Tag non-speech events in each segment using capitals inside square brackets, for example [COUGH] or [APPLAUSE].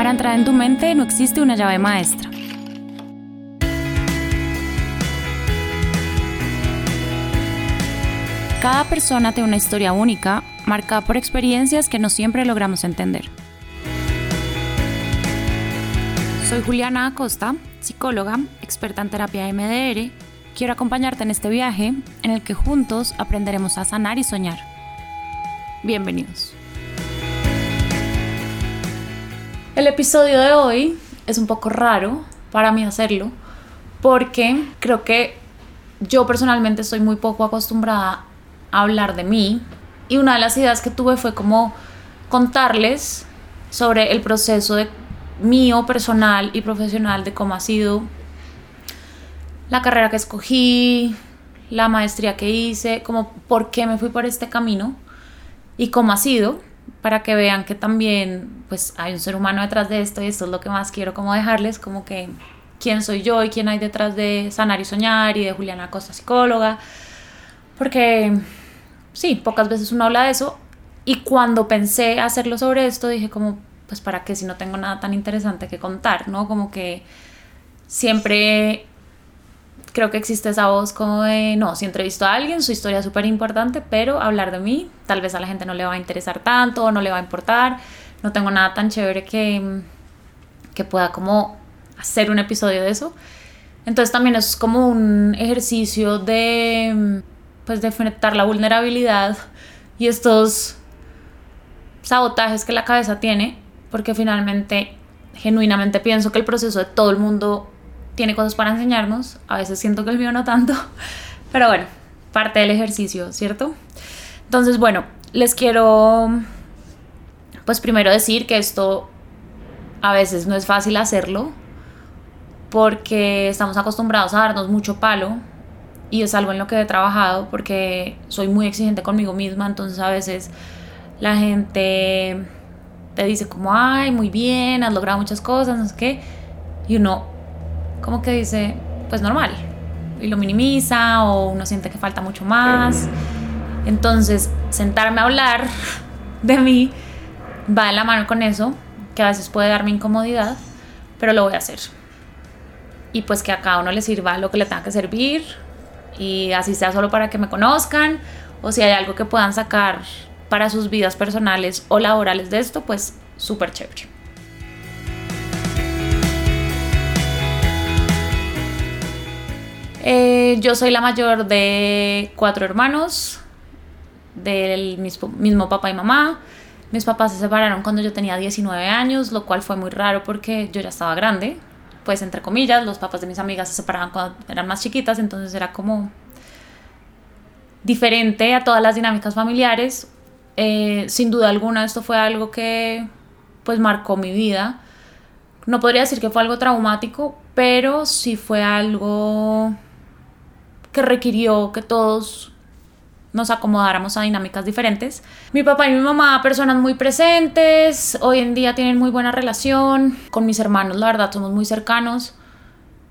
Para entrar en tu mente no existe una llave maestra. Cada persona tiene una historia única, marcada por experiencias que no siempre logramos entender. Soy Juliana Acosta, psicóloga, experta en terapia MDR. Quiero acompañarte en este viaje en el que juntos aprenderemos a sanar y soñar. Bienvenidos. El episodio de hoy es un poco raro para mí hacerlo porque creo que yo personalmente estoy muy poco acostumbrada a hablar de mí y una de las ideas que tuve fue como contarles sobre el proceso de mío personal y profesional de cómo ha sido la carrera que escogí, la maestría que hice, como por qué me fui por este camino y cómo ha sido para que vean que también pues hay un ser humano detrás de esto y esto es lo que más quiero como dejarles como que quién soy yo y quién hay detrás de Sanar y Soñar y de Juliana Costa psicóloga porque sí, pocas veces uno habla de eso y cuando pensé hacerlo sobre esto dije como pues para qué si no tengo nada tan interesante que contar, ¿no? Como que siempre creo que existe esa voz como de, no, si entrevisto a alguien, su historia es súper importante, pero hablar de mí, tal vez a la gente no le va a interesar tanto o no le va a importar, no tengo nada tan chévere que, que pueda como hacer un episodio de eso. Entonces también es como un ejercicio de, pues, de enfrentar la vulnerabilidad y estos sabotajes que la cabeza tiene, porque finalmente, genuinamente pienso que el proceso de todo el mundo tiene cosas para enseñarnos, a veces siento que el mío no tanto, [LAUGHS] pero bueno, parte del ejercicio, ¿cierto? Entonces, bueno, les quiero, pues primero decir que esto a veces no es fácil hacerlo, porque estamos acostumbrados a darnos mucho palo y es algo en lo que he trabajado porque soy muy exigente conmigo misma, entonces a veces la gente te dice como, ay, muy bien, has logrado muchas cosas, no sé qué, y uno como que dice, pues normal, y lo minimiza o uno siente que falta mucho más. Entonces, sentarme a hablar de mí va de la mano con eso, que a veces puede darme incomodidad, pero lo voy a hacer. Y pues que a cada uno le sirva lo que le tenga que servir, y así sea solo para que me conozcan, o si hay algo que puedan sacar para sus vidas personales o laborales de esto, pues súper chévere. Eh, yo soy la mayor de cuatro hermanos, del mismo, mismo papá y mamá. Mis papás se separaron cuando yo tenía 19 años, lo cual fue muy raro porque yo ya estaba grande. Pues entre comillas, los papás de mis amigas se separaban cuando eran más chiquitas, entonces era como diferente a todas las dinámicas familiares. Eh, sin duda alguna esto fue algo que pues marcó mi vida. No podría decir que fue algo traumático, pero sí fue algo que requirió que todos nos acomodáramos a dinámicas diferentes. Mi papá y mi mamá, personas muy presentes, hoy en día tienen muy buena relación. Con mis hermanos, la verdad, somos muy cercanos.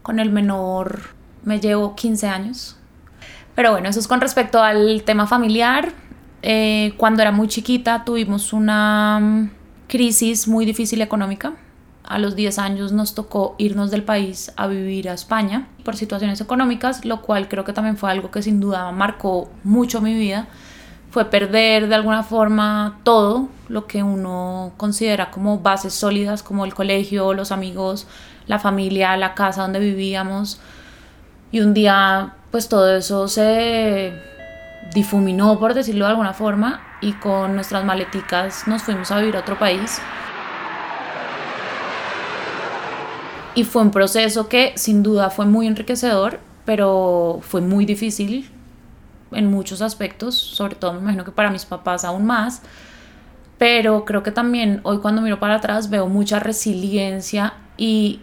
Con el menor me llevo 15 años. Pero bueno, eso es con respecto al tema familiar. Eh, cuando era muy chiquita tuvimos una mm, crisis muy difícil económica a los 10 años nos tocó irnos del país a vivir a España por situaciones económicas, lo cual creo que también fue algo que sin duda marcó mucho mi vida. fue perder de alguna forma todo lo que uno considera como bases sólidas, como el colegio, los amigos, la familia, la casa donde vivíamos. Y un día, pues todo eso se difuminó, por decirlo de alguna forma, y con nuestras maleticas nos fuimos a vivir a otro país. Y fue un proceso que sin duda fue muy enriquecedor, pero fue muy difícil en muchos aspectos, sobre todo me imagino que para mis papás aún más, pero creo que también hoy cuando miro para atrás veo mucha resiliencia y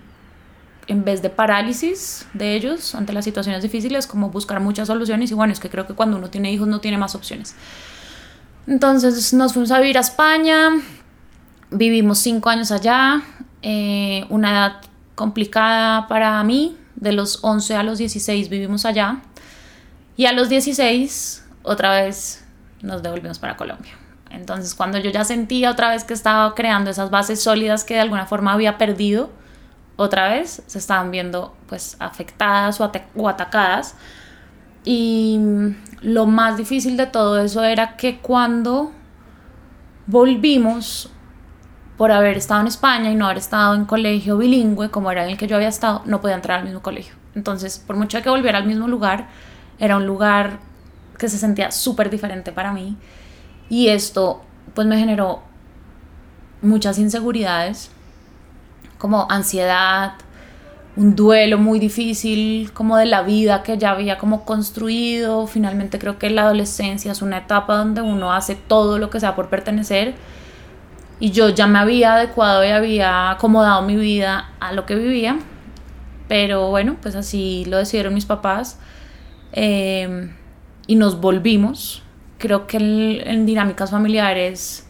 en vez de parálisis de ellos ante las situaciones difíciles, como buscar muchas soluciones y bueno, es que creo que cuando uno tiene hijos no tiene más opciones. Entonces nos fuimos a vivir a España, vivimos cinco años allá, eh, una edad complicada para mí, de los 11 a los 16 vivimos allá y a los 16 otra vez nos devolvimos para Colombia. Entonces cuando yo ya sentía otra vez que estaba creando esas bases sólidas que de alguna forma había perdido, otra vez se estaban viendo pues afectadas o, o atacadas. Y lo más difícil de todo eso era que cuando volvimos por haber estado en España y no haber estado en colegio bilingüe como era en el que yo había estado, no podía entrar al mismo colegio. Entonces, por mucho que volviera al mismo lugar, era un lugar que se sentía súper diferente para mí. Y esto pues me generó muchas inseguridades, como ansiedad, un duelo muy difícil como de la vida que ya había como construido. Finalmente creo que la adolescencia es una etapa donde uno hace todo lo que sea por pertenecer y yo ya me había adecuado y había acomodado mi vida a lo que vivía. Pero bueno, pues así lo decidieron mis papás em, y nos volvimos. Creo que en dinámicas familiares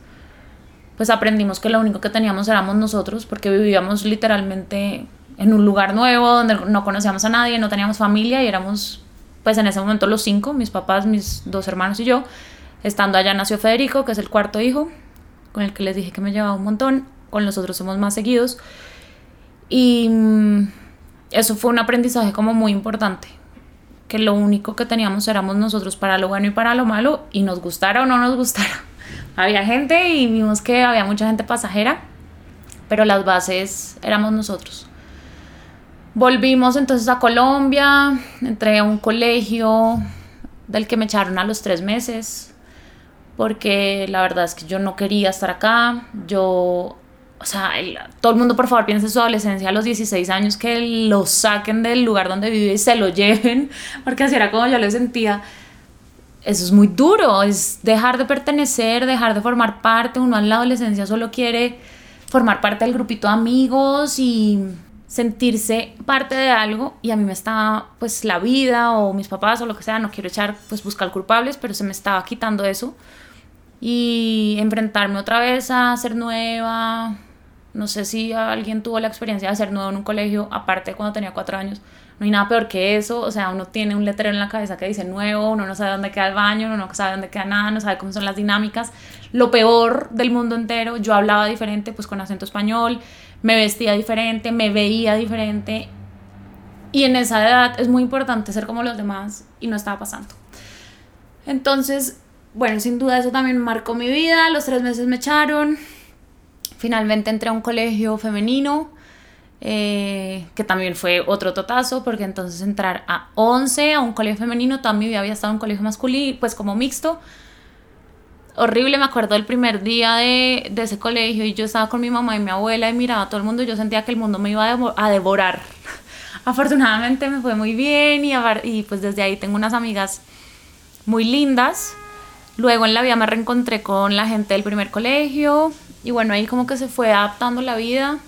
pues aprendimos que lo único que teníamos éramos nosotros porque vivíamos literalmente en un lugar nuevo donde no conocíamos a nadie, no teníamos familia y éramos pues en ese momento los cinco, mis papás, mis dos hermanos y yo. Estando allá nació Federico, que es el cuarto hijo, con el que les dije que me llevaba un montón, con los otros somos más seguidos. Y mm, eso fue un aprendizaje como muy importante, que lo único que teníamos éramos nosotros para lo bueno y para lo malo, y nos gustara o no nos gustara. [LAUGHS] Había gente y vimos que había mucha gente pasajera, pero las bases éramos nosotros. Volvimos entonces a Colombia, entré a un colegio del que me echaron a los tres meses porque la verdad es que yo no quería estar acá, yo, o sea, todo el mundo por favor piense en su adolescencia a los 16 años, que lo saquen del lugar donde vive y se lo lleven, [LAUGHS] porque así era como yo lo sentía. Eso es muy duro, es dejar de pertenecer, dejar de formar parte, uno en la adolescencia solo quiere formar parte del grupito de amigos y sentirse parte de algo y a mí me estaba pues la vida o mis papás o lo que sea, no quiero echar pues buscar culpables, pero se me estaba quitando eso y enfrentarme otra vez a ser nueva. No sé si alguien tuvo la experiencia de ser nuevo en un colegio, aparte cuando tenía cuatro años. No hay nada peor que eso. O sea, uno tiene un letrero en la cabeza que dice nuevo, uno no sabe dónde queda el baño, uno no sabe dónde queda nada, no sabe cómo son las dinámicas. Lo peor del mundo entero. Yo hablaba diferente, pues con acento español, me vestía diferente, me veía diferente. Y en esa edad es muy importante ser como los demás y no estaba pasando. Entonces, bueno, sin duda eso también marcó mi vida. Los tres meses me echaron. Finalmente entré a un colegio femenino, eh, que también fue otro totazo, porque entonces entrar a 11 a un colegio femenino, vida había estado en un colegio masculino, pues como mixto. Horrible, me acuerdo del primer día de, de, ese colegio y yo estaba con mi mamá y mi abuela y miraba a todo el mundo y yo sentía que el mundo me iba a, devorar. [LAUGHS] Afortunadamente me fue muy bien y, y pues desde ahí tengo unas amigas muy lindas Luego en la vida me reencontré con la gente del primer colegio y bueno, ahí como que se fue adaptando la vida,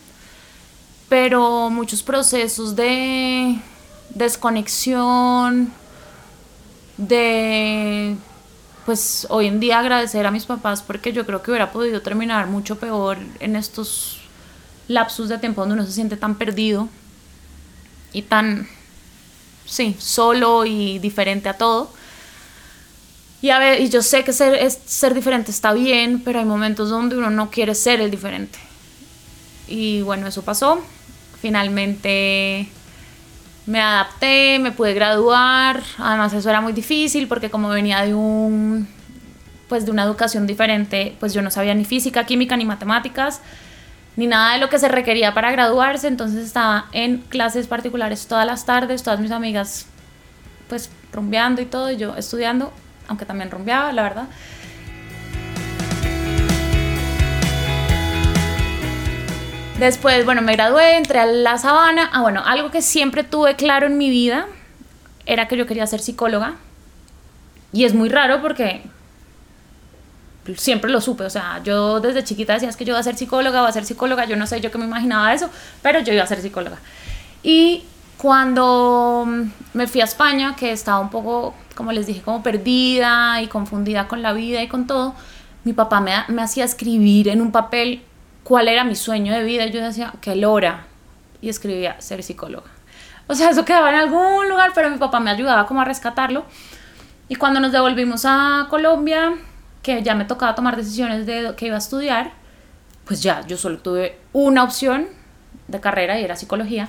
pero muchos procesos de desconexión, de pues hoy en día agradecer a mis papás porque yo creo que hubiera podido terminar mucho peor en estos lapsus de tiempo donde uno se siente tan perdido y tan, sí, solo y diferente a todo. Y, a ver, y yo sé que ser, ser diferente está bien, pero hay momentos donde uno no quiere ser el diferente. Y bueno, eso pasó. Finalmente me adapté, me pude graduar. Además eso era muy difícil porque como venía de un pues de una educación diferente, pues yo no sabía ni física, química, ni matemáticas, ni nada de lo que se requería para graduarse, entonces estaba en clases particulares todas las tardes, todas mis amigas pues rumbeando y todo, y yo estudiando, aunque también rumbeaba, la verdad. Después, bueno, me gradué, entré a la sabana. Ah, bueno, algo que siempre tuve claro en mi vida era que yo quería ser psicóloga. Y es muy raro porque siempre lo supe, o sea, yo desde chiquita decía que yo iba a ser psicóloga, iba a ser psicóloga, yo no sé yo qué me imaginaba eso, pero yo iba a ser psicóloga. Y cuando me fui a España, que estaba un poco, como les dije, como perdida y confundida con la vida y con todo, mi papá me, me hacía escribir en un papel cuál era mi sueño de vida. Yo decía, que Lora. Y escribía, ser psicóloga. O sea, eso quedaba en algún lugar, pero mi papá me ayudaba como a rescatarlo. Y cuando nos devolvimos a Colombia, que ya me tocaba tomar decisiones de qué iba a estudiar, pues ya, yo solo tuve una opción de carrera y era psicología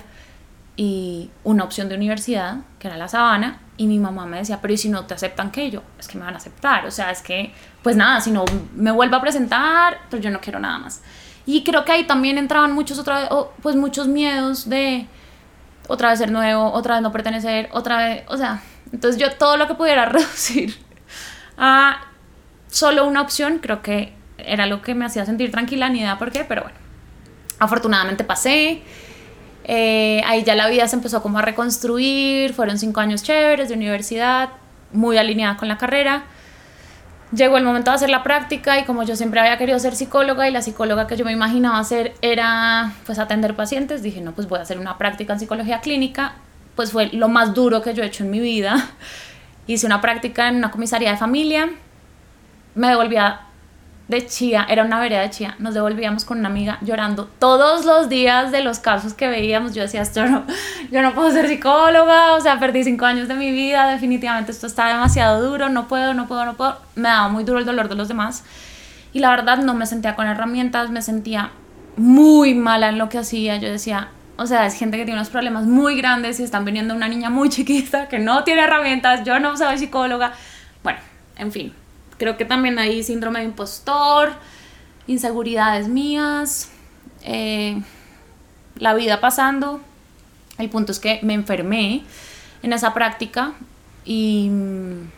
y una opción de universidad, que era la sabana, y mi mamá me decía, pero ¿y si no te aceptan qué? yo, es que me van a aceptar, o sea, es que, pues nada, si no me vuelvo a presentar, pues yo no quiero nada más. Y creo que ahí también entraban muchos, otra pues muchos miedos de otra vez ser nuevo, otra vez no pertenecer, otra vez, o sea, entonces yo todo lo que pudiera [LAUGHS] reducir a solo una opción, creo que era lo que me hacía sentir tranquila, ni idea por qué, pero bueno, afortunadamente pasé. Eh, ahí ya la vida se empezó como a reconstruir, fueron cinco años chéveres de universidad, muy alineada con la carrera llegó el momento de hacer la práctica y como yo siempre había querido ser psicóloga y la psicóloga que yo me imaginaba hacer era pues atender pacientes, dije, no, pues voy a hacer una práctica en psicología clínica, pues fue lo más duro que yo he hecho en mi vida. [LAUGHS] Hice una práctica en una comisaría de familia, me devolví a de Chía, era una vereda de Chía, nos devolvíamos con una amiga llorando todos los días de los casos que veíamos. Yo decía, esto no, yo no puedo ser psicóloga, o sea, perdí cinco años de mi vida, definitivamente esto está demasiado duro, no puedo, no puedo, no puedo. Me daba muy duro el dolor de los demás. Y la verdad no me sentía con herramientas, me sentía muy mala en lo que hacía. Yo decía, o sea, es gente que tiene unos problemas muy grandes y están viniendo una niña muy chiquita que no tiene herramientas, yo no soy psicóloga. Bueno, en fin, Creo que también hay síndrome de impostor, inseguridades mías, eh, la vida pasando. El punto es que me enfermé en esa práctica y mm,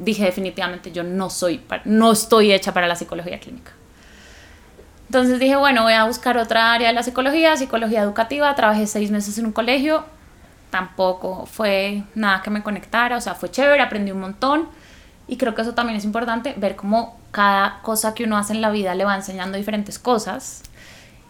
dije definitivamente yo no soy, no estoy hecha para la psicología clínica. Entonces dije, bueno, voy a buscar otra área de la psicología, psicología educativa. Trabajé seis meses en un colegio. Tampoco fue nada que me conectara, o sea, fue chévere, aprendí un montón y creo que eso también es importante, ver cómo cada cosa que uno hace en la vida le va enseñando diferentes cosas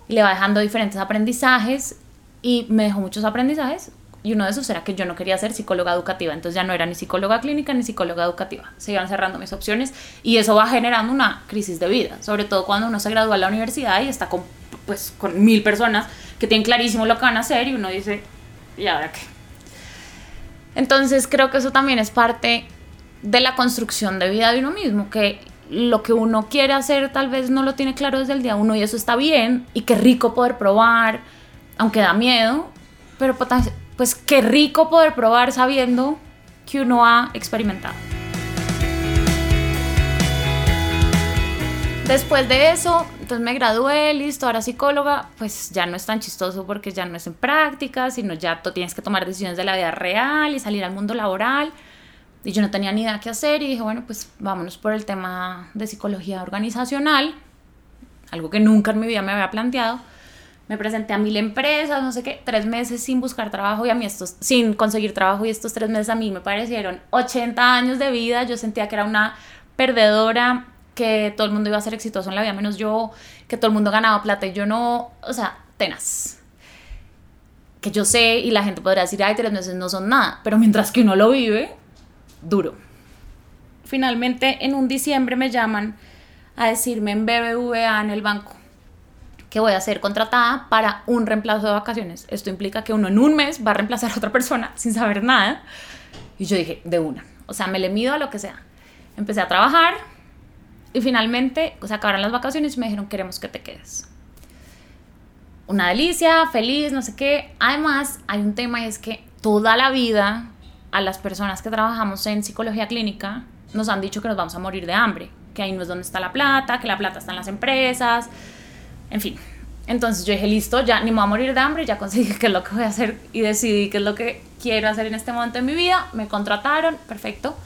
y le va dejando diferentes aprendizajes. Y me dejó muchos aprendizajes. Y uno de esos era que yo no quería ser psicóloga educativa. Entonces ya no era ni psicóloga clínica ni psicóloga educativa. Se iban cerrando mis opciones y eso va generando una crisis de vida. Sobre todo cuando uno se gradúa en la universidad y está con, pues, con mil personas que tienen clarísimo lo que van a hacer y uno dice, ¿y ahora qué? Entonces creo que eso también es parte de la construcción de vida de uno mismo, que lo que uno quiere hacer tal vez no lo tiene claro desde el día uno y eso está bien y qué rico poder probar, aunque da miedo, pero pues qué rico poder probar sabiendo que uno ha experimentado. Después de eso, entonces me gradué, listo, ahora psicóloga, pues ya no es tan chistoso porque ya no es en práctica, sino ya tienes que tomar decisiones de la vida real y salir al mundo laboral. Y yo no tenía ni idea qué hacer y dije, bueno, pues vámonos por el tema de psicología organizacional, algo que nunca en mi vida me había planteado. Me presenté a mil empresas, no sé qué, tres meses sin buscar trabajo y a mí estos, sin conseguir trabajo y estos tres meses a mí me parecieron 80 años de vida. Yo sentía que era una perdedora, que todo el mundo iba a ser exitoso en la vida menos yo, que todo el mundo ganaba plata y yo no, o sea, tenaz. Que yo sé y la gente podría decir, ay, tres meses no son nada, pero mientras que uno lo vive, duro. Finalmente, en un diciembre me llaman a decirme en BBVA, en el banco, que voy a ser contratada para un reemplazo de vacaciones. Esto implica que uno en un mes va a reemplazar a otra persona [LAUGHS] sin saber nada. Y yo dije, de una. O sea, me le mido a lo que sea. Empecé a trabajar y finalmente se acabaron las vacaciones y me dijeron, queremos que te quedes. Una delicia, feliz, no sé qué. Además, hay un tema y es que toda la vida a las personas que trabajamos en psicología clínica, nos han dicho que nos vamos a morir de hambre, que ahí no es donde está la plata, que la plata está en las empresas, en fin. Entonces yo dije, listo, ya ni me voy a morir de hambre, ya conseguí qué es lo que voy a hacer y decidí qué es lo que quiero hacer en este momento de mi vida. Me contrataron, perfecto.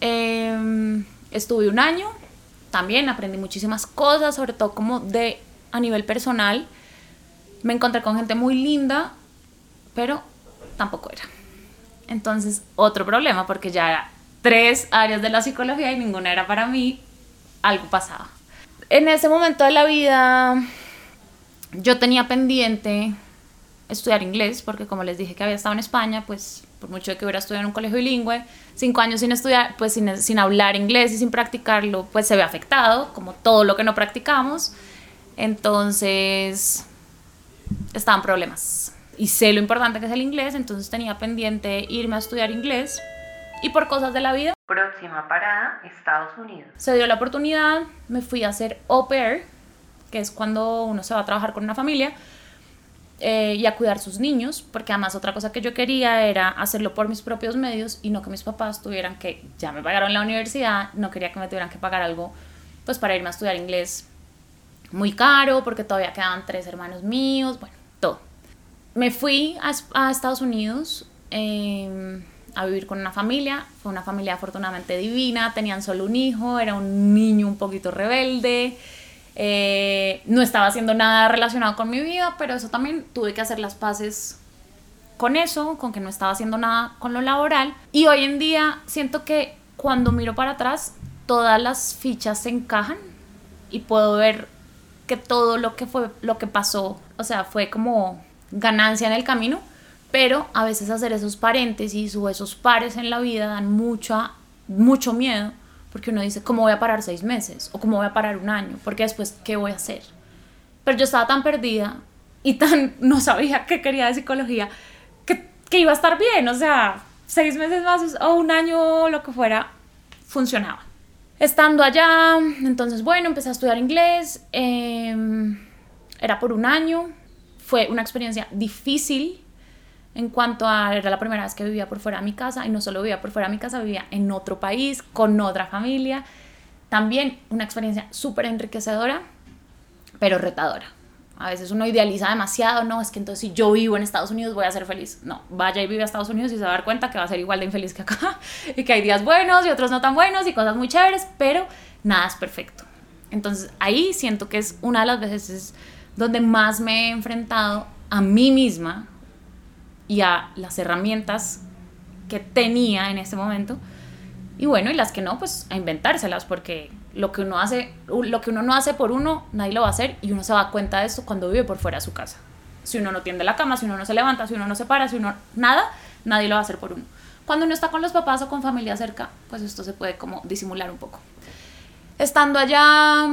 Em, estuve un año, también aprendí muchísimas cosas, sobre todo como de a nivel personal. Me encontré con gente muy linda, pero tampoco era. Entonces, otro problema, porque ya era tres áreas de la psicología y ninguna era para mí, algo pasaba. En ese momento de la vida, yo tenía pendiente estudiar inglés, porque como les dije que había estado en España, pues por mucho que hubiera estudiado en un colegio bilingüe, cinco años sin estudiar, pues sin, sin hablar inglés y sin practicarlo, pues se ve afectado, como todo lo que no practicamos. Entonces, estaban problemas. Y sé lo importante que es el inglés, entonces tenía pendiente irme a estudiar inglés. Y por cosas de la vida. Próxima parada, Estados Unidos. Se dio la oportunidad, me fui a hacer au pair, que es cuando uno se va a trabajar con una familia eh, y a cuidar sus niños, porque además otra cosa que yo quería era hacerlo por mis propios medios y no que mis papás tuvieran que, ya me pagaron la universidad, no quería que me tuvieran que pagar algo, pues para irme a estudiar inglés muy caro, porque todavía quedaban tres hermanos míos, bueno. Me fui a, Estados Unidos em, a vivir con una familia, fue una familia afortunadamente divina, tenían solo un hijo, era un niño un poquito rebelde. Eh, no estaba haciendo nada relacionado con mi vida, pero eso también tuve que hacer las paces con eso, con que no estaba haciendo nada con lo laboral. Y hoy en día siento que cuando miro para atrás, todas las fichas se encajan y puedo ver que todo lo que fue, lo que pasó, o sea, fue como ganancia en el camino, pero a veces hacer esos paréntesis o esos pares en la vida dan mucha, mucho miedo porque uno dice, ¿cómo voy a parar seis meses? ¿O cómo voy a parar un año? Porque después, ¿qué voy a hacer? Pero yo estaba tan perdida y tan [LAUGHS] no sabía qué quería de psicología que, que iba a estar bien. O sea, seis meses más o un año, lo que fuera, funcionaba. Estando allá, entonces, bueno, empecé a estudiar inglés. Em, era por un año. Fue una experiencia difícil en cuanto a, era la primera vez que vivía por fuera de mi casa y no solo vivía por fuera de mi casa, vivía en otro país, con otra familia. También una experiencia súper enriquecedora, pero retadora. A veces uno idealiza demasiado, no, es que entonces si yo vivo en Estados Unidos voy a ser feliz. No, vaya y vive a Estados Unidos y se va a dar cuenta que va a ser igual de infeliz que acá [LAUGHS] y que hay días buenos y otros no tan buenos y cosas muy chéveres, pero nada es perfecto. Entonces ahí siento que es una de las veces donde más me he enfrentado a mí misma y a las herramientas que tenía en ese momento. Y bueno, y las que no, pues a inventárselas, porque lo que uno hace, lo que uno no hace por uno, nadie lo va a hacer y uno se da cuenta de esto cuando vive por fuera de su casa. Si uno no tiende la cama, si uno no se levanta, si uno no se para, si uno nada, nadie lo va a hacer por uno. Cuando uno está con los papás o con familia cerca, pues esto se puede como disimular un poco. Estando allá,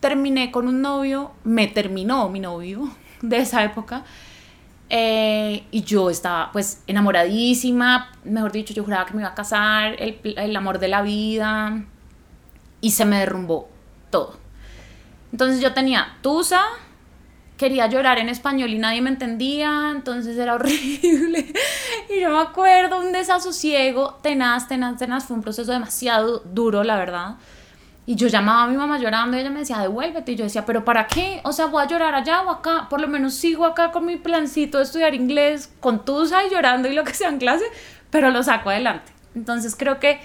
terminé con un novio, me terminó mi novio [LAUGHS] de esa época eh, y yo estaba pues enamoradísima, mejor dicho, yo juraba que me iba a casar, el, el amor de la vida, y se me derrumbó todo. Entonces yo tenía tusa, quería llorar en español y nadie me entendía, entonces era [LAUGHS] horrible. Y yo me acuerdo, un desasosiego tenaz, tenaz, tenaz, fue un proceso demasiado duro, la verdad. Y yo llamaba a mi mamá llorando y ella me decía, devuélvete. Y yo decía, ¿pero para qué? O sea, voy a llorar allá o acá. Por lo menos sigo acá con mi plancito de estudiar inglés, con tusa y llorando y lo que sea en clase, pero lo saco adelante. Entonces creo que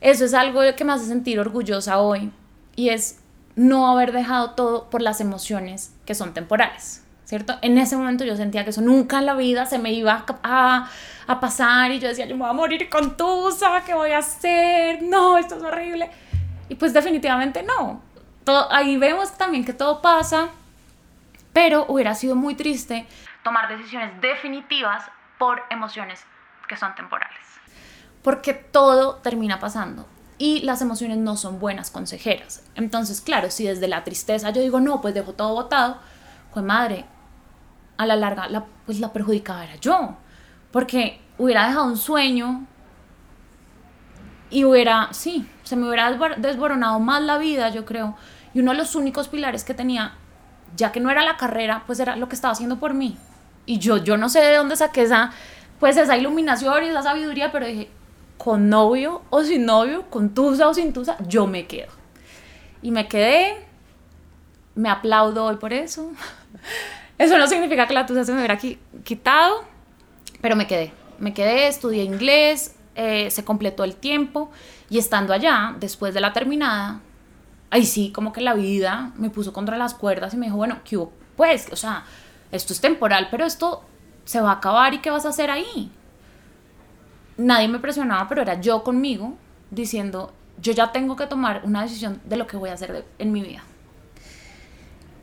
eso es algo que me hace sentir orgullosa hoy y es no haber dejado todo por las emociones que son temporales. ¿Cierto? En ese momento yo sentía que eso nunca en la vida se me iba a, a pasar y yo decía, yo me voy a morir con tusa, ¿qué voy a hacer? No, esto es horrible. Y pues definitivamente no. Todo, ahí vemos también que todo pasa, pero hubiera sido muy triste tomar decisiones definitivas por emociones que son temporales. Porque todo termina pasando y las emociones no son buenas consejeras. Entonces, claro, si desde la tristeza yo digo, no, pues dejo todo botado, pues madre, a la larga, la, pues la perjudicada era yo. Porque hubiera dejado un sueño y hubiera, sí, se me hubiera desboronado más la vida, yo creo. Y uno de los únicos pilares que tenía, ya que no era la carrera, pues era lo que estaba haciendo por mí. Y yo, yo no sé de dónde saqué esa, pues esa iluminación y esa sabiduría, pero dije, con novio o sin novio, con tusa o sin tusa, yo me quedo. Y me quedé, me aplaudo hoy por eso. [LAUGHS] Eso no significa que la tusa se me hubiera quitado, pero me quedé. Me quedé, estudié inglés, eh, se completó el tiempo y estando allá, después de la terminada, ahí sí, como que la vida me puso contra las cuerdas y me dijo, bueno. Pues, o sea, esto es temporal, pero esto se va a acabar y ¿qué vas a hacer ahí? Nadie me presionaba, pero era yo conmigo diciendo, yo ya tengo que tomar una decisión de lo que voy a hacer en mi vida.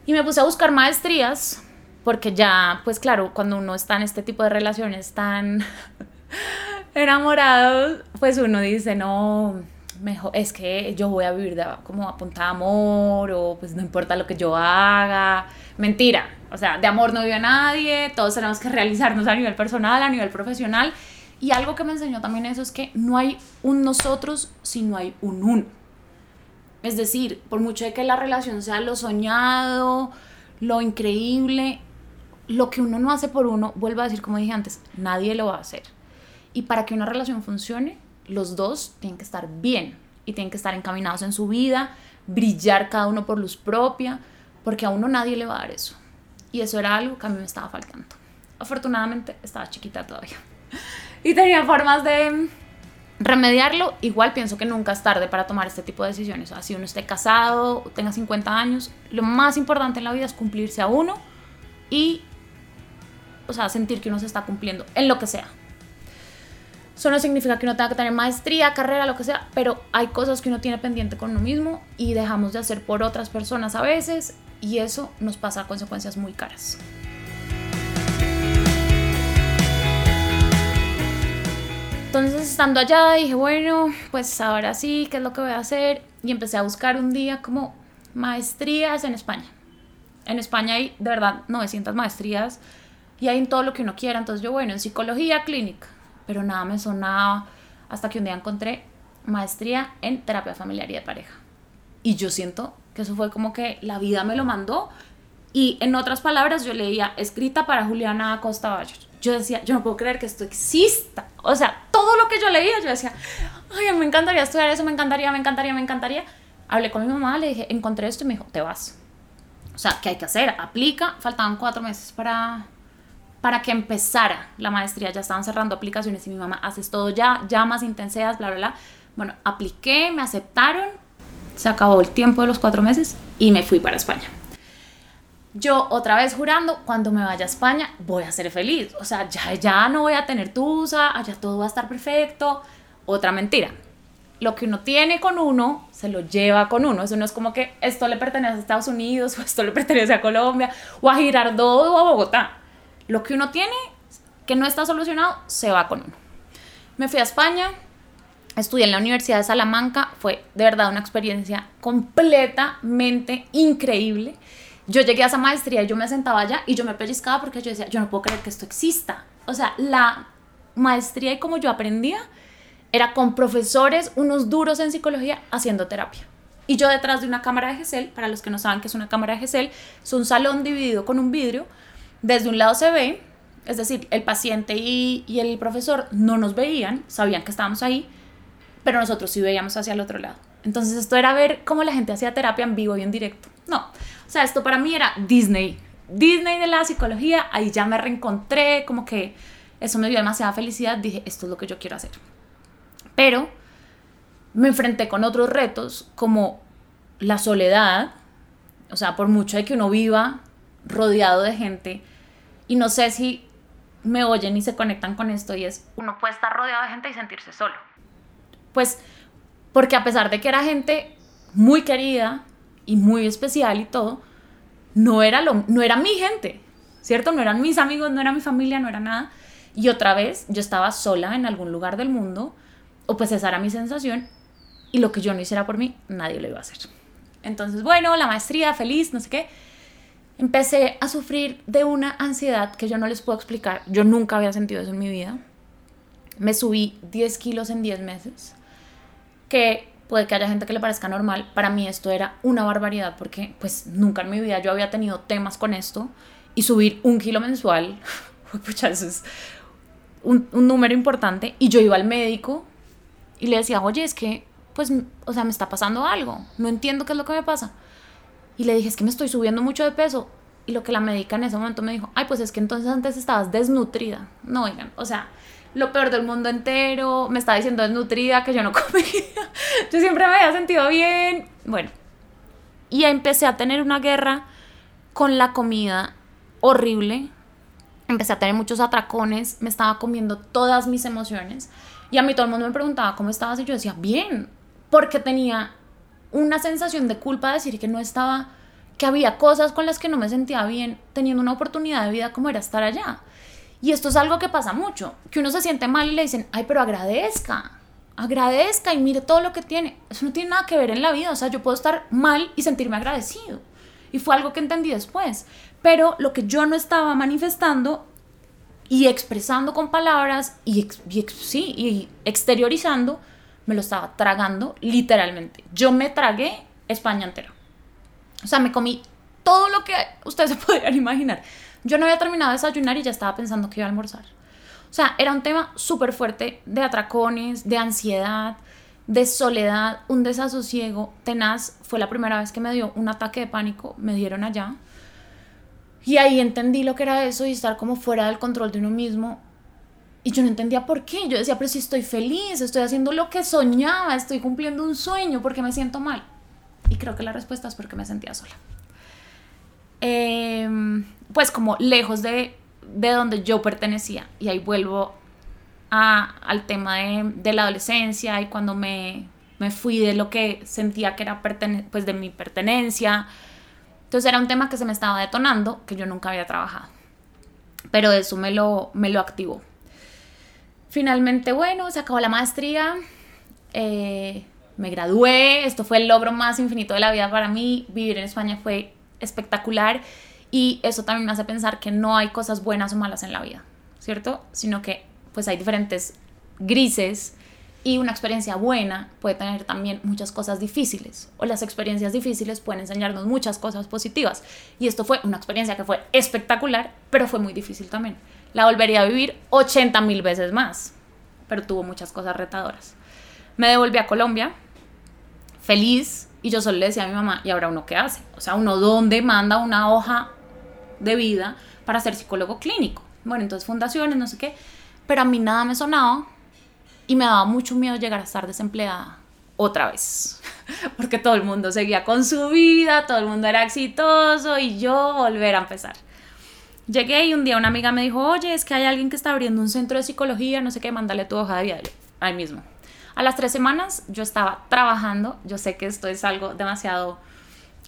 Y me puse a buscar maestrías porque ya, pues claro, cuando uno está en este tipo de relaciones tan [LAUGHS] enamorados, pues uno dice, no, mejor, es que yo voy a vivir de, como a punta de amor, o pues no importa lo que yo haga. Mentira, o sea, de amor no vive nadie, todos tenemos que realizarnos a nivel personal, a nivel profesional. Y algo que me enseñó también eso es que no hay un nosotros si no hay un uno. Es decir, por mucho de que la relación sea lo soñado, lo increíble, lo que uno no hace por uno, vuelvo a decir como dije antes, nadie lo va a hacer. Y para que una relación funcione, los dos tienen que estar bien y tienen que estar encaminados en su vida, brillar cada uno por luz propia, porque a uno nadie le va a dar eso. Y eso era algo que a mí me estaba faltando. Afortunadamente estaba chiquita todavía. [LAUGHS] Y tenía formas de remediarlo. Igual pienso que nunca es tarde para tomar este tipo de decisiones. Así uno esté casado, tenga 50 años, lo más importante en la vida es cumplirse a uno y o sea, sentir que uno se está cumpliendo en lo que sea. Eso no significa que uno tenga que tener maestría, carrera, lo que sea, pero hay cosas que uno tiene pendiente con uno mismo y dejamos de hacer por otras personas a veces y eso nos pasa a consecuencias muy caras. Entonces, estando allá, dije, bueno, pues ahora sí, ¿qué es lo que voy a hacer? Y empecé a buscar un día como maestrías en España. En España hay, de verdad, 900 maestrías y hay en todo lo que uno quiera. Entonces yo, bueno, en psicología clínica, pero nada me sonaba hasta que un día encontré maestría en terapia familiar y de pareja. Y yo siento que eso fue como que la vida me lo mandó. Y en otras palabras, yo leía escrita para Juliana Acosta Bayer. Yo decía, yo no puedo creer que esto exista. O sea, todo lo que yo leía, yo decía, ay, me encantaría estudiar eso, me encantaría, me encantaría, me encantaría. Hablé con mi mamá, le dije, encontré esto y me dijo, te vas. O sea, ¿qué hay que hacer? Aplica. Faltaban cuatro meses para, para que empezara la maestría. Ya estaban cerrando aplicaciones y mi mamá, haces todo ya, llamas intenseas, bla, bla, bla. Bueno, apliqué, me aceptaron, se acabó el tiempo de los cuatro meses y me fui para España. Yo otra vez jurando, cuando me vaya a España voy a ser feliz. O sea, ya, ya no voy a tener tusa, allá todo va a estar perfecto. Otra mentira. Lo que uno tiene con uno, se lo lleva con uno. Eso no es como que esto le pertenece a Estados Unidos [LAUGHS] o esto le pertenece a Colombia o a Girardot o a Bogotá lo que uno tiene que no está solucionado se va con uno. Me fui a España, estudié en la Universidad de Salamanca, fue de verdad una experiencia completamente increíble. Yo llegué a esa maestría y yo me sentaba allá y yo me pellizcaba porque yo decía, yo no puedo creer que esto exista. O sea, la maestría y como yo aprendía era con profesores, unos duros en psicología, haciendo terapia. Y yo detrás de una cámara de GESEL, para los que no saben qué es una cámara de GESEL, es un salón dividido con un vidrio desde un lado se ve, es decir, el paciente y, el profesor no nos veían, sabían que estábamos ahí, pero nosotros sí veíamos hacia el otro lado. Entonces esto era ver cómo la gente hacía terapia en vivo y en directo. No, o sea, esto para mí era Disney. Disney de la psicología, ahí ya me reencontré, como que eso me dio demasiada felicidad, dije, esto es lo que yo quiero hacer. Pero me enfrenté con otros retos como la soledad, o sea, por mucho de que uno viva rodeado de gente y no sé si me oyen y se conectan con esto y es, uno puede estar rodeado de gente y sentirse solo. Pues porque a pesar de que era gente muy querida y muy especial y todo, no era, lo, no era mi gente, ¿cierto? No eran mis amigos, no era mi familia, no era nada. Y otra vez yo estaba sola en algún lugar del mundo, o pues esa era mi sensación, y lo que yo no hiciera por mí, nadie lo iba a hacer. Entonces, bueno, la maestría, feliz, no sé qué empecé a sufrir de una ansiedad que yo no les puedo explicar. Yo nunca había sentido eso en mi vida. Me subí 10 kilos en 10 meses, que puede que haya gente que le parezca normal. Para mí esto era una barbaridad porque pues nunca en mi vida yo había tenido temas con esto y subir un kilo mensual, [LAUGHS] pucha, eso es un, un número importante. Y yo iba al médico y le decía, oye, es que, pues, o sea, me está pasando algo, no entiendo qué es lo que me pasa. Y le dije, es que me estoy subiendo mucho de peso. Y lo que la médica en ese momento me dijo, ay, pues es que entonces antes estabas desnutrida. No, oigan, o sea, lo peor del mundo entero, me estaba diciendo desnutrida, que yo no [LAUGHS] comía. yo siempre me había sentido bien. Bueno, y empecé a tener una guerra con la comida horrible. Empecé a tener muchos atracones, me estaba comiendo todas mis emociones. Y a mí todo el mundo me preguntaba cómo estabas y yo decía, bien, porque tenía una sensación de culpa de decir que no estaba, que había cosas con las que no me sentía bien, teniendo una oportunidad de vida como era estar allá. Y esto es algo que pasa mucho, que uno se siente mal y le dicen, ay, pero agradezca, agradezca y mire todo lo que tiene. Eso no tiene nada que ver en la vida, o sea, yo puedo estar mal y sentirme agradecido. Y fue algo que entendí después. Pero lo que yo no estaba manifestando y expresando con palabras y, sí, y exteriorizando, me lo estaba tragando literalmente. Yo me tragué España entera. O sea, me comí todo lo que ustedes se [LAUGHS] podrían imaginar. Yo no había terminado de desayunar y ya estaba pensando que iba a almorzar. O sea, era un tema súper fuerte de atracones, de ansiedad, de soledad, un desasosiego tenaz. Fue la primera vez que me dio un ataque de pánico, me dieron allá. Y ahí entendí lo que era eso y estar como fuera del control de uno mismo. Y yo no entendía por qué. Yo decía, pero si estoy feliz, estoy haciendo lo que soñaba, estoy cumpliendo un sueño, ¿por qué me siento mal? Y creo que la respuesta es porque me sentía sola. Em, pues como lejos de, de, donde yo pertenecía. Y ahí vuelvo a, al tema de, de, la adolescencia y cuando me, me, fui de lo que sentía que era pues de mi pertenencia. Entonces era un tema que se me estaba detonando, que yo nunca había trabajado. Pero eso me lo, me lo activó. Finalmente, bueno, se acabó la maestría. Eh, me gradué, esto fue el logro más infinito de la vida para mí. Vivir en España fue espectacular y eso también me hace pensar que no hay cosas buenas o malas en la vida, ¿cierto? Sino que pues hay diferentes grises y una experiencia buena puede tener también muchas cosas difíciles o las experiencias difíciles pueden enseñarnos muchas cosas positivas y esto fue una experiencia que fue espectacular pero fue muy difícil también la volvería a vivir 80 mil veces más pero tuvo muchas cosas retadoras me devolví a Colombia feliz y yo solo le decía a mi mamá, ¿y ahora uno qué hace? O sea, uno dónde manda una hoja de vida para ser psicólogo clínico. Bueno, entonces fundaciones, no sé qué. Pero a mí nada me sonaba y me daba mucho miedo llegar a estar desempleada otra vez. [LAUGHS] Porque todo el mundo seguía con su vida, todo el mundo era exitoso y yo volver a empezar. Llegué y un día una amiga me dijo, oye, es que hay alguien que está abriendo un centro de psicología, no sé qué, mándale tu hoja de vida. Ahí mismo. A las tres semanas yo estaba trabajando, yo sé que esto es algo demasiado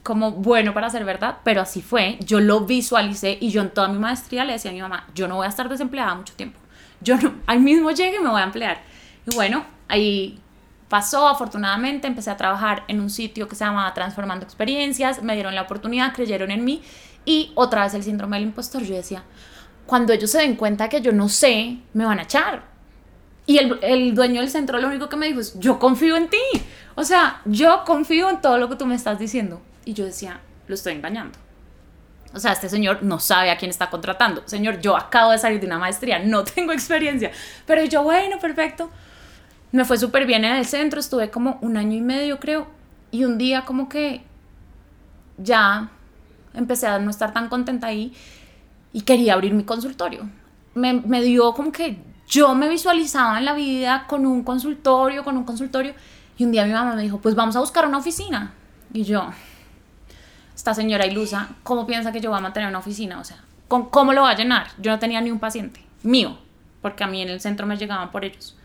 como bueno para ser verdad, pero así fue, yo lo visualicé y yo en toda mi maestría le decía a mi mamá, yo no voy a estar desempleada mucho tiempo, yo no, ahí mismo llegue y me voy a emplear. Y bueno, ahí pasó, afortunadamente empecé a trabajar en un sitio que se llama Transformando Experiencias, me dieron la oportunidad, creyeron en mí y otra vez el síndrome del impostor, yo decía, cuando ellos se den cuenta que yo no sé, me van a echar, y el, el, dueño del centro lo único que me dijo es, yo confío en ti. O sea, yo confío en todo lo que tú me estás diciendo. Y yo decía, lo estoy engañando. O sea, este señor no sabe a quién está contratando. Señor, yo acabo de salir de una maestría, no [LAUGHS] tengo experiencia. Pero yo, bueno, perfecto. Me fue súper bien en el centro, estuve como un año y medio, creo. Y un día como que ya empecé a no estar tan contenta ahí y quería abrir mi consultorio. Me, me dio como que yo me visualizaba en la vida con un consultorio, con un consultorio, y un día mi mamá me dijo, pues vamos a buscar una oficina. Y yo, esta señora ilusa, ¿cómo piensa que yo voy a mantener una oficina? O sea, ¿cómo lo va a llenar? Yo no tenía ni un paciente mío, porque a mí en el centro me llegaban por ellos.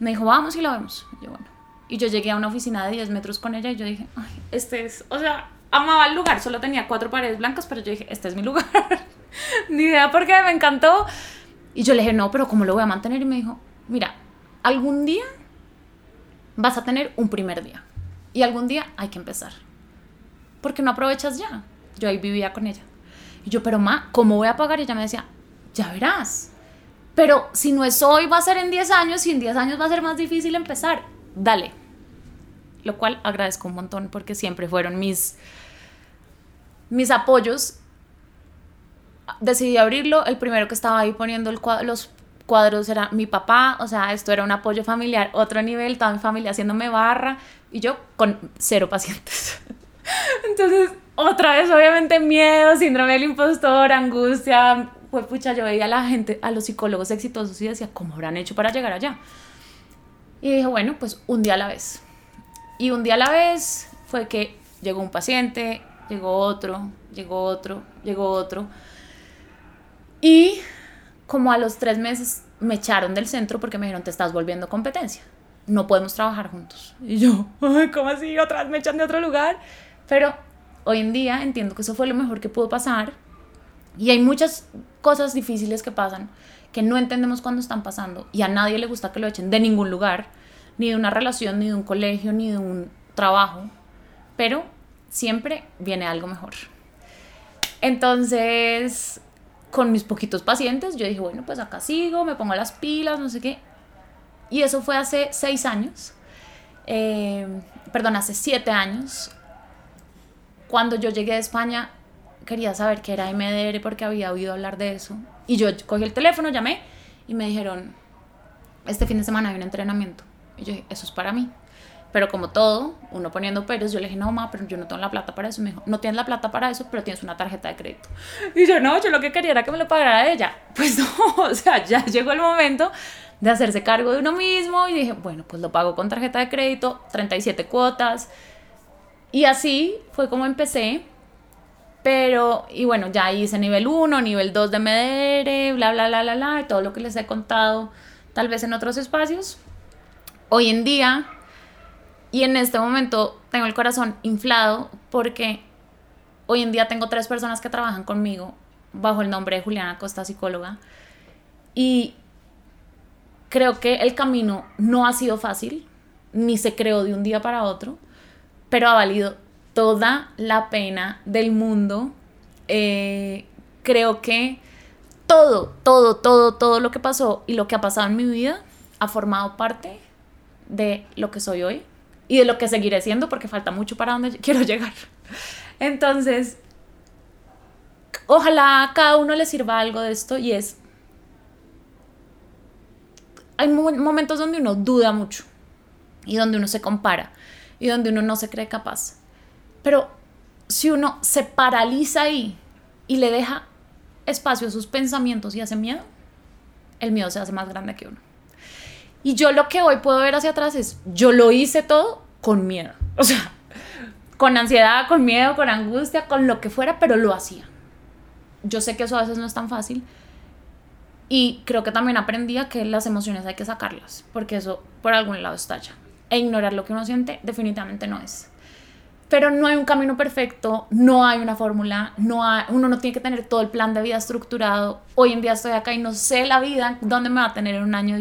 Me dijo, vamos y lo vemos. Y yo, bueno. Y yo llegué a una oficina de 10 metros con ella y yo dije, ay, este es, o sea, amaba el lugar, solo tenía cuatro paredes blancas, pero yo dije, este es mi lugar. [LAUGHS] ni idea por qué, me encantó. Y yo le dije, no, pero ¿cómo lo voy a mantener? Y me dijo, mira, algún día vas a tener un primer día. Y algún día hay que empezar. Porque no aprovechas ya. Yo ahí vivía con ella. Y yo, pero ma, ¿cómo voy a pagar? Y ella me decía, ya verás. Pero si no es hoy, va a ser en 10 años y en 10 años va a ser más difícil empezar. Dale. Lo cual agradezco un montón porque siempre fueron mis, mis apoyos decidí abrirlo. El primero que estaba ahí poniendo los cuadros era mi papá, o sea, esto era un apoyo familiar, otro nivel, toda mi familia haciéndome barra y yo con cero pacientes. [LAUGHS] Entonces, otra vez, obviamente, miedo, síndrome del impostor, angustia. Pues pucha, yo veía a la gente, a los psicólogos exitosos y decía, ¿cómo habrán hecho para llegar allá? Y dije, bueno, pues un día a la vez. Y un día a la vez fue que llegó un paciente, llegó otro, llegó otro, llegó otro. Y como a los tres meses me echaron del centro porque me dijeron, te estás volviendo competencia. No podemos trabajar juntos. Y yo, ¿cómo así? Otra vez me echan de otro lugar. Pero hoy en día entiendo que eso fue lo mejor que pudo pasar. Y hay muchas cosas difíciles que pasan que no entendemos cuando están pasando y a nadie le gusta que lo echen de ningún lugar, ni de una relación, ni de un colegio, ni de un trabajo, pero siempre viene algo mejor. Entonces, con mis poquitos pacientes, yo dije, bueno, pues acá sigo, me pongo las pilas, no sé qué. Y eso fue hace seis años, eh, perdón, hace siete años. Cuando yo llegué a España, quería saber qué era MDR porque había oído hablar de eso. Y yo cogí el teléfono, llamé y me dijeron, este fin de semana hay un entrenamiento. Y yo dije, eso es para mí. Pero como todo, uno poniendo peros, yo le dije, no, mamá, pero yo no tengo la plata para eso. Me dijo, no tienes la plata para eso, pero tienes una tarjeta de crédito. Y yo, no, yo lo que quería era que me lo pagara ella. [LAUGHS] Pues no, o sea, ya llegó el momento de hacerse cargo de uno mismo y dije, bueno, pues lo pago con tarjeta de crédito, 37 cuotas. Y así fue como empecé. Pero, y bueno, ya hice nivel 1, nivel 2 de MDR, bla, bla, bla, bla, bla, todo lo que les he contado, tal vez en otros espacios. Hoy en día, y en este momento, tengo el corazón inflado porque hoy en día tengo tres personas que trabajan conmigo bajo el nombre de Juliana Costa, psicóloga. Y creo que el camino no ha sido fácil, ni se creó de un día para otro, pero ha valido toda la pena del mundo. Eh, creo que todo, todo, todo, todo lo que pasó y lo que ha pasado en mi vida ha formado parte de lo que soy hoy y de lo que seguiré siendo porque falta mucho para donde [LAUGHS] quiero llegar. Entonces, ojalá a cada uno le sirva algo de esto y es, hay momentos donde uno duda mucho y donde uno se compara y donde uno no se cree capaz. Pero si uno se paraliza ahí y le deja espacio a sus pensamientos y hace miedo, el miedo se hace más grande que uno. Y yo lo que hoy puedo ver hacia atrás es, yo lo hice todo con miedo. [LAUGHS] O sea, con ansiedad, con miedo, con angustia, con lo que fuera, pero lo hacía. Yo sé que eso a veces no es tan fácil. Y creo que también aprendí a que las emociones hay que sacarlas, porque eso por algún lado estalla. E ignorar lo que uno siente definitivamente no es pero no hay un camino perfecto, no hay una fórmula, no hay, uno no tiene que tener todo el plan de vida estructurado. Hoy en día estoy acá y no sé la vida dónde me va a tener en un año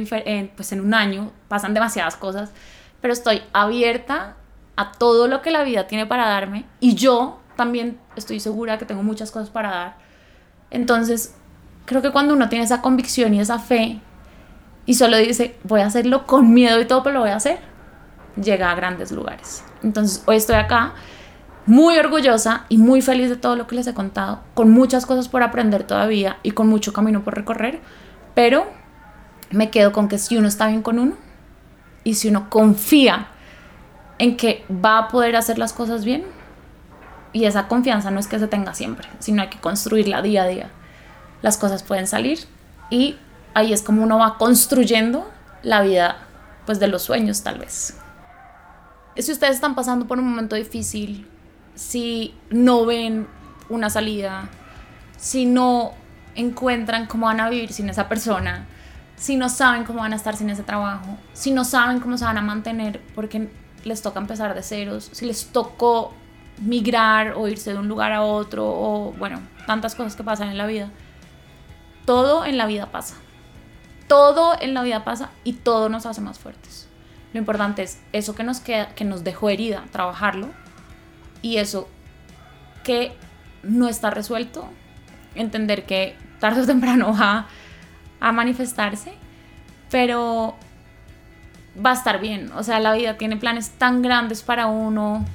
pues en un año pasan demasiadas cosas, pero estoy abierta a todo lo que la vida tiene para darme y yo también estoy segura que tengo muchas cosas para dar. Entonces, creo que cuando uno tiene esa convicción y esa fe y solo dice, voy a hacerlo con miedo y todo, pero lo voy a hacer, llega a grandes lugares. Entonces, hoy estoy acá muy orgullosa y muy feliz de todo lo que les he contado, con muchas cosas por aprender todavía y con mucho camino por recorrer, pero me quedo con que si uno está bien con uno y si uno confía en que va a poder hacer las cosas bien, y esa confianza no es que se tenga siempre, sino hay que construirla día a día. Las cosas pueden salir y ahí es como uno va construyendo la vida pues de los sueños tal vez si ustedes están pasando por un momento difícil, si no ven una salida, si no encuentran cómo van a vivir sin esa persona, si no saben cómo van a estar sin ese trabajo, si no saben cómo se van a mantener porque les toca empezar de ceros, si les tocó migrar o irse de un lugar a otro o bueno, tantas cosas que pasan en la vida. Todo en la vida pasa. Todo en la vida pasa y todo nos hace más fuertes. Lo importante es eso que nos, queda, que nos dejó herida, trabajarlo. Y eso que no está resuelto, entender que tarde o temprano va a manifestarse, pero va a estar bien. O sea, la vida tiene planes tan grandes para uno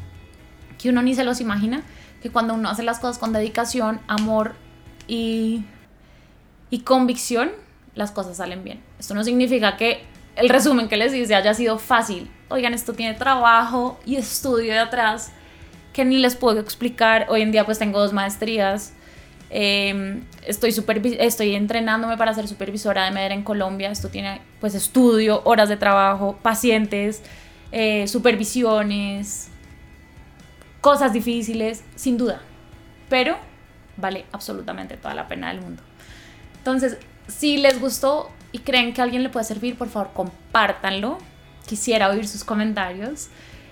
que uno ni se los imagina, que cuando uno hace las cosas con dedicación, amor y, y convicción, las cosas salen bien. Esto no significa que el resumen que les hice haya sido fácil. Oigan, esto tiene trabajo y estudio de atrás que ni les puedo explicar. Hoy en día pues tengo dos maestrías. Eh, estoy, estoy entrenándome para ser supervisora de MEDER en Colombia. Esto tiene pues estudio, horas de trabajo, pacientes, eh, supervisiones, cosas difíciles, sin duda. Pero vale absolutamente toda la pena del mundo. Entonces, si les gustó y creen que alguien le puede servir, por favor, compártanlo. Quisiera oír sus comentarios.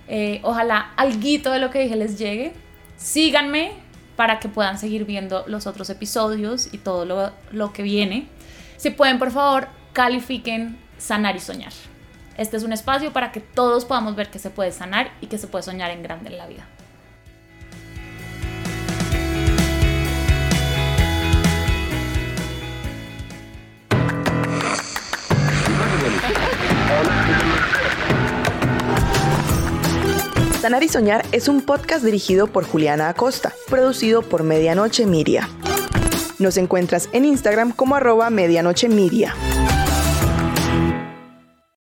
Eh, ojalá algo de lo que dije les llegue. Síganme para que puedan seguir viendo los otros episodios y todo lo, lo que viene. Si pueden, por favor, califiquen Sanar y Soñar. Este es un espacio para que todos podamos ver que se puede sanar y que se puede soñar en grande en la vida. Sanar y Soñar es un podcast dirigido por Juliana Acosta, producido por Medianoche Miria. Nos encuentras en Instagram como arroba medianoche miria.